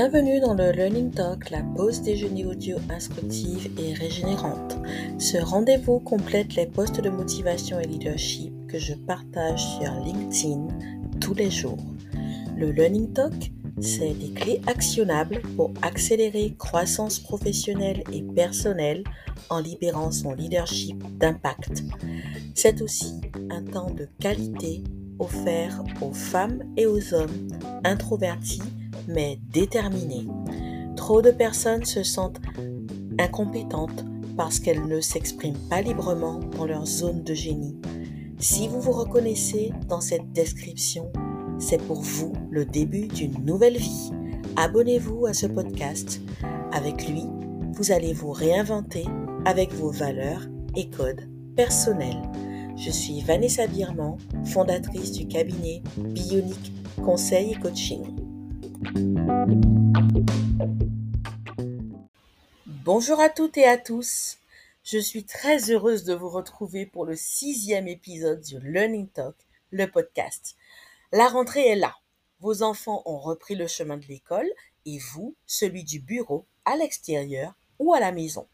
Bienvenue dans le Learning Talk, la pause déjeuner audio instructive et régénérante. Ce rendez-vous complète les postes de motivation et leadership que je partage sur LinkedIn tous les jours. Le Learning Talk, c'est des clés actionnables pour accélérer croissance professionnelle et personnelle en libérant son leadership d'impact. C'est aussi un temps de qualité offert aux femmes et aux hommes introvertis mais déterminés. Trop de personnes se sentent incompétentes parce qu'elles ne s'expriment pas librement dans leur zone de génie. Si vous vous reconnaissez dans cette description, c'est pour vous le début d'une nouvelle vie. Abonnez-vous à ce podcast. Avec lui, vous allez vous réinventer avec vos valeurs et codes personnels. Je suis Vanessa Birman, fondatrice du cabinet Bionic Conseil et Coaching. Bonjour à toutes et à tous. Je suis très heureuse de vous retrouver pour le sixième épisode du Learning Talk, le podcast. La rentrée est là. Vos enfants ont repris le chemin de l'école et vous, celui du bureau, à l'extérieur ou à la maison.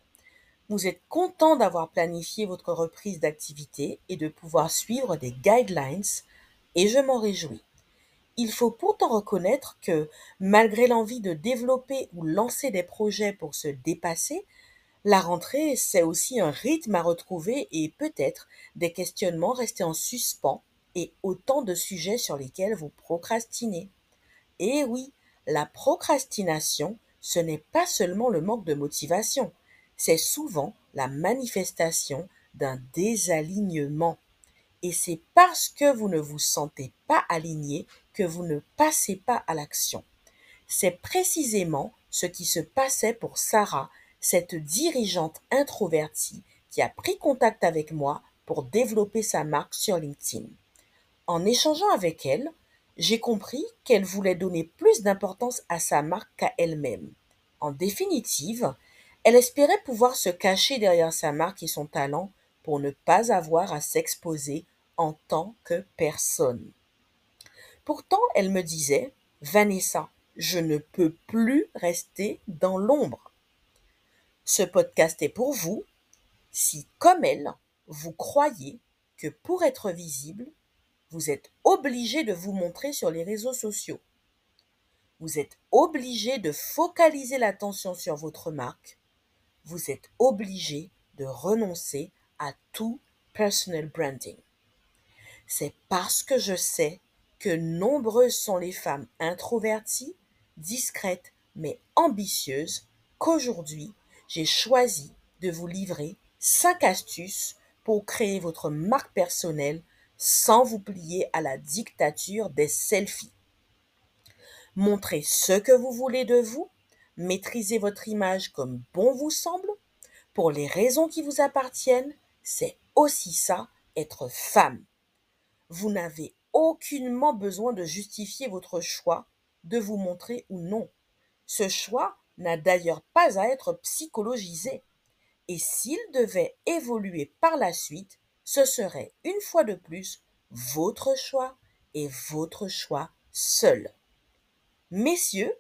Vous êtes content d'avoir planifié votre reprise d'activité et de pouvoir suivre des guidelines et je m'en réjouis. Il faut pourtant reconnaître que, malgré l'envie de développer ou lancer des projets pour se dépasser, la rentrée, c'est aussi un rythme à retrouver et peut-être des questionnements restés en suspens et autant de sujets sur lesquels vous procrastinez. Et oui, la procrastination, ce n'est pas seulement le manque de motivation, c'est souvent la manifestation d'un désalignement. Et c'est parce que vous ne vous sentez pas aligné que vous ne passez pas à l'action. C'est précisément ce qui se passait pour Sarah, cette dirigeante introvertie qui a pris contact avec moi pour développer sa marque sur LinkedIn. En échangeant avec elle, j'ai compris qu'elle voulait donner plus d'importance à sa marque qu'à elle-même. En définitive, elle espérait pouvoir se cacher derrière sa marque et son talent pour ne pas avoir à s'exposer en tant que personne. Pourtant, elle me disait, Vanessa, je ne peux plus rester dans l'ombre. Ce podcast est pour vous si, comme elle, vous croyez que pour être visible, vous êtes obligé de vous montrer sur les réseaux sociaux. Vous êtes obligé de focaliser l'attention sur votre marque. Vous êtes obligé de renoncer à tout personal branding c'est parce que je sais que nombreuses sont les femmes introverties, discrètes, mais ambitieuses, qu'aujourd'hui, j'ai choisi de vous livrer 5 astuces pour créer votre marque personnelle sans vous plier à la dictature des selfies. Montrez ce que vous voulez de vous, maîtrisez votre image comme bon vous semble, pour les raisons qui vous appartiennent, c'est aussi ça, être femme. Vous n'avez aucunement besoin de justifier votre choix, de vous montrer ou non. Ce choix n'a d'ailleurs pas à être psychologisé. Et s'il devait évoluer par la suite, ce serait une fois de plus votre choix et votre choix seul. Messieurs,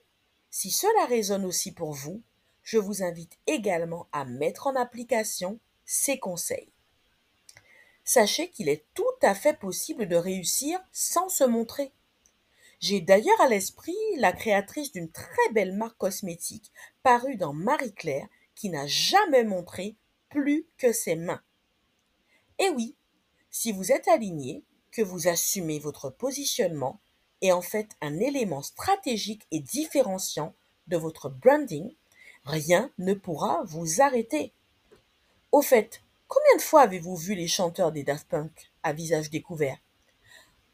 si cela résonne aussi pour vous, je vous invite également à mettre en application ces conseils sachez qu'il est tout à fait possible de réussir sans se montrer. J'ai d'ailleurs à l'esprit la créatrice d'une très belle marque cosmétique parue dans Marie Claire qui n'a jamais montré plus que ses mains. Et oui, si vous êtes aligné, que vous assumez votre positionnement et en fait un élément stratégique et différenciant de votre branding, rien ne pourra vous arrêter. Au fait, Combien de fois avez-vous vu les chanteurs des Daft Punk à visage découvert?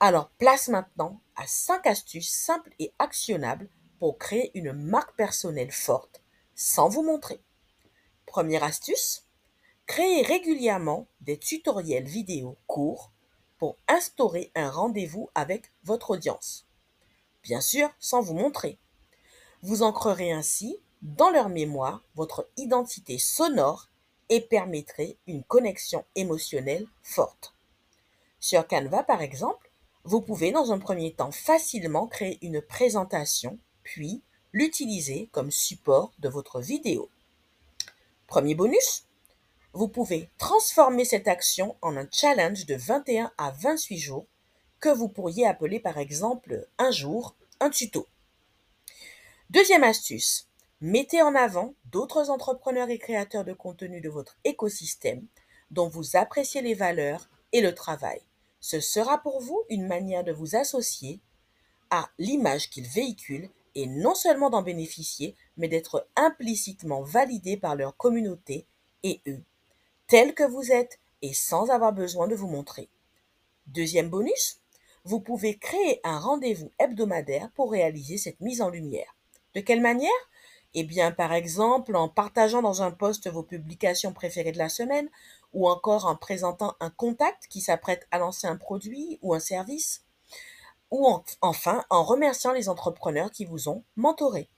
Alors place maintenant à 5 astuces simples et actionnables pour créer une marque personnelle forte sans vous montrer. Première astuce, créez régulièrement des tutoriels vidéo courts pour instaurer un rendez-vous avec votre audience. Bien sûr, sans vous montrer. Vous ancrerez ainsi dans leur mémoire votre identité sonore et permettrait une connexion émotionnelle forte. Sur Canva, par exemple, vous pouvez dans un premier temps facilement créer une présentation, puis l'utiliser comme support de votre vidéo. Premier bonus, vous pouvez transformer cette action en un challenge de 21 à 28 jours que vous pourriez appeler par exemple un jour un tuto. Deuxième astuce, mettez en avant d'autres entrepreneurs et créateurs de contenu de votre écosystème dont vous appréciez les valeurs et le travail. Ce sera pour vous une manière de vous associer à l'image qu'ils véhiculent et non seulement d'en bénéficier, mais d'être implicitement validé par leur communauté et eux tel que vous êtes et sans avoir besoin de vous montrer. Deuxième bonus, vous pouvez créer un rendez-vous hebdomadaire pour réaliser cette mise en lumière. De quelle manière? Eh bien, par exemple, en partageant dans un post vos publications préférées de la semaine, ou encore en présentant un contact qui s'apprête à lancer un produit ou un service, ou enfin en remerciant les entrepreneurs qui vous ont mentoré.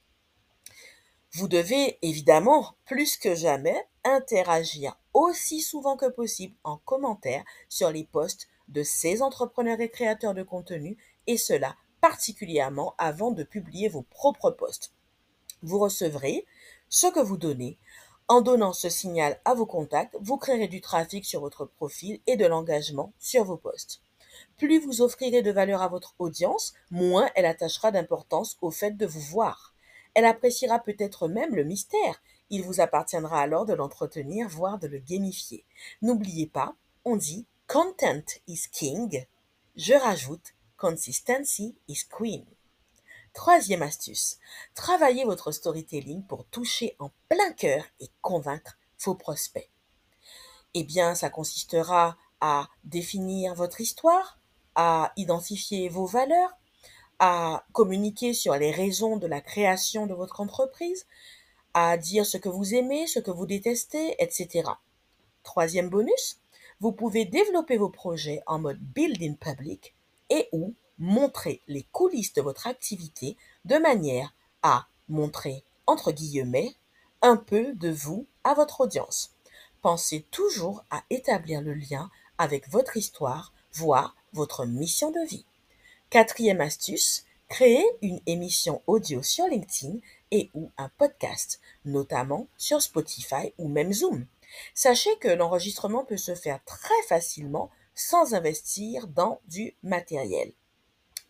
Vous devez évidemment, plus que jamais, interagir aussi souvent que possible en commentaire sur les posts de ces entrepreneurs et créateurs de contenu, et cela particulièrement avant de publier vos propres posts. Vous recevrez ce que vous donnez. En donnant ce signal à vos contacts, vous créerez du trafic sur votre profil et de l'engagement sur vos posts. Plus vous offrirez de valeur à votre audience, moins elle attachera d'importance au fait de vous voir. Elle appréciera peut-être même le mystère. Il vous appartiendra alors de l'entretenir, voire de le gamifier. N'oubliez pas, on dit content is king. Je rajoute consistency is queen. Troisième astuce, travaillez votre storytelling pour toucher en plein cœur et convaincre vos prospects. Eh bien, ça consistera à définir votre histoire, à identifier vos valeurs, à communiquer sur les raisons de la création de votre entreprise, à dire ce que vous aimez, ce que vous détestez, etc. Troisième bonus, vous pouvez développer vos projets en mode build in public et ou montrer les coulisses de votre activité de manière à montrer, entre guillemets, un peu de vous à votre audience. Pensez toujours à établir le lien avec votre histoire, voire votre mission de vie. Quatrième astuce, créer une émission audio sur LinkedIn et ou un podcast, notamment sur Spotify ou même Zoom. Sachez que l'enregistrement peut se faire très facilement sans investir dans du matériel.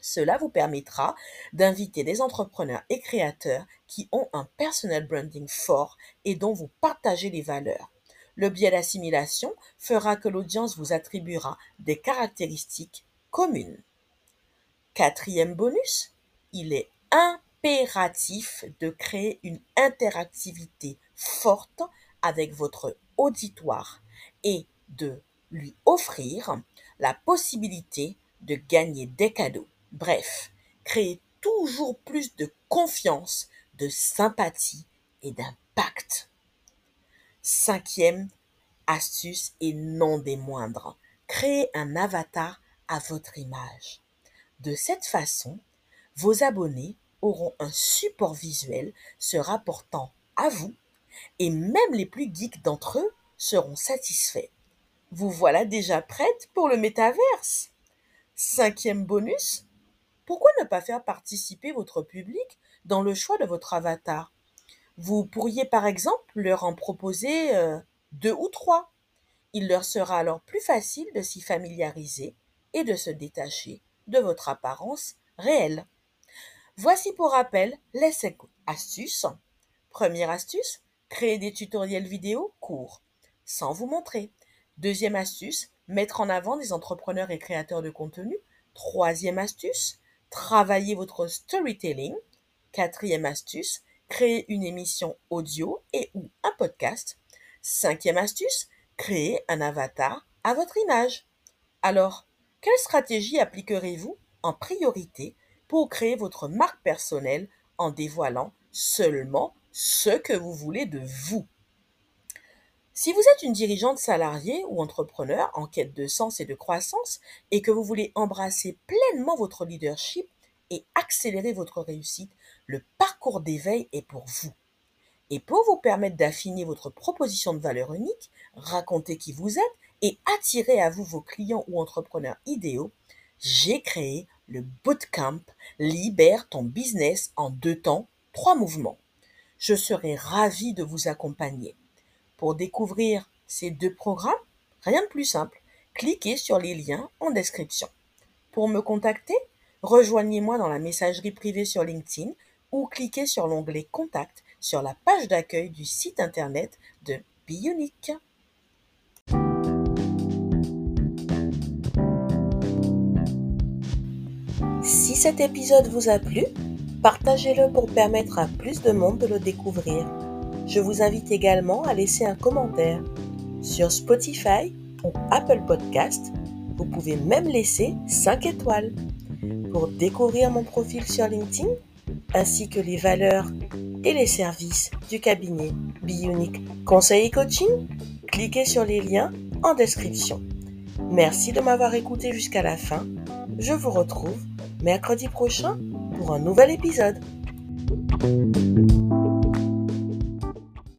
Cela vous permettra d'inviter des entrepreneurs et créateurs qui ont un personal branding fort et dont vous partagez les valeurs. Le biais d'assimilation fera que l'audience vous attribuera des caractéristiques communes. Quatrième bonus, il est impératif de créer une interactivité forte avec votre auditoire et de lui offrir la possibilité de gagner des cadeaux. Bref, créer toujours plus de confiance, de sympathie et d'impact. Cinquième astuce et non des moindres, créer un avatar à votre image. De cette façon, vos abonnés auront un support visuel se rapportant à vous et même les plus geeks d'entre eux seront satisfaits. Vous voilà déjà prête pour le métaverse. Cinquième bonus, pourquoi ne pas faire participer votre public dans le choix de votre avatar? Vous pourriez par exemple leur en proposer euh, deux ou trois. Il leur sera alors plus facile de s'y familiariser et de se détacher de votre apparence réelle. Voici pour rappel les 5 astuces. Première astuce, créer des tutoriels vidéo courts, sans vous montrer. Deuxième astuce, mettre en avant des entrepreneurs et créateurs de contenu. Troisième astuce, travailler votre storytelling. Quatrième astuce, créer une émission audio et ou un podcast. Cinquième astuce, créer un avatar à votre image. Alors, quelle stratégie appliquerez-vous en priorité pour créer votre marque personnelle en dévoilant seulement ce que vous voulez de vous? Si vous êtes une dirigeante salariée ou entrepreneur en quête de sens et de croissance et que vous voulez embrasser pleinement votre leadership et accélérer votre réussite, le parcours d'éveil est pour vous. Et pour vous permettre d'affiner votre proposition de valeur unique, raconter qui vous êtes et attirer à vous vos clients ou entrepreneurs idéaux, j'ai créé le bootcamp Libère ton business en deux temps trois mouvements. Je serai ravie de vous accompagner. Pour découvrir ces deux programmes, rien de plus simple, cliquez sur les liens en description. Pour me contacter, rejoignez-moi dans la messagerie privée sur LinkedIn ou cliquez sur l'onglet Contact sur la page d'accueil du site internet de Bionic. Si cet épisode vous a plu, partagez-le pour permettre à plus de monde de le découvrir. Je vous invite également à laisser un commentaire. Sur Spotify ou Apple Podcast, vous pouvez même laisser 5 étoiles. Pour découvrir mon profil sur LinkedIn, ainsi que les valeurs et les services du cabinet Bionic Conseil et Coaching, cliquez sur les liens en description. Merci de m'avoir écouté jusqu'à la fin. Je vous retrouve mercredi prochain pour un nouvel épisode.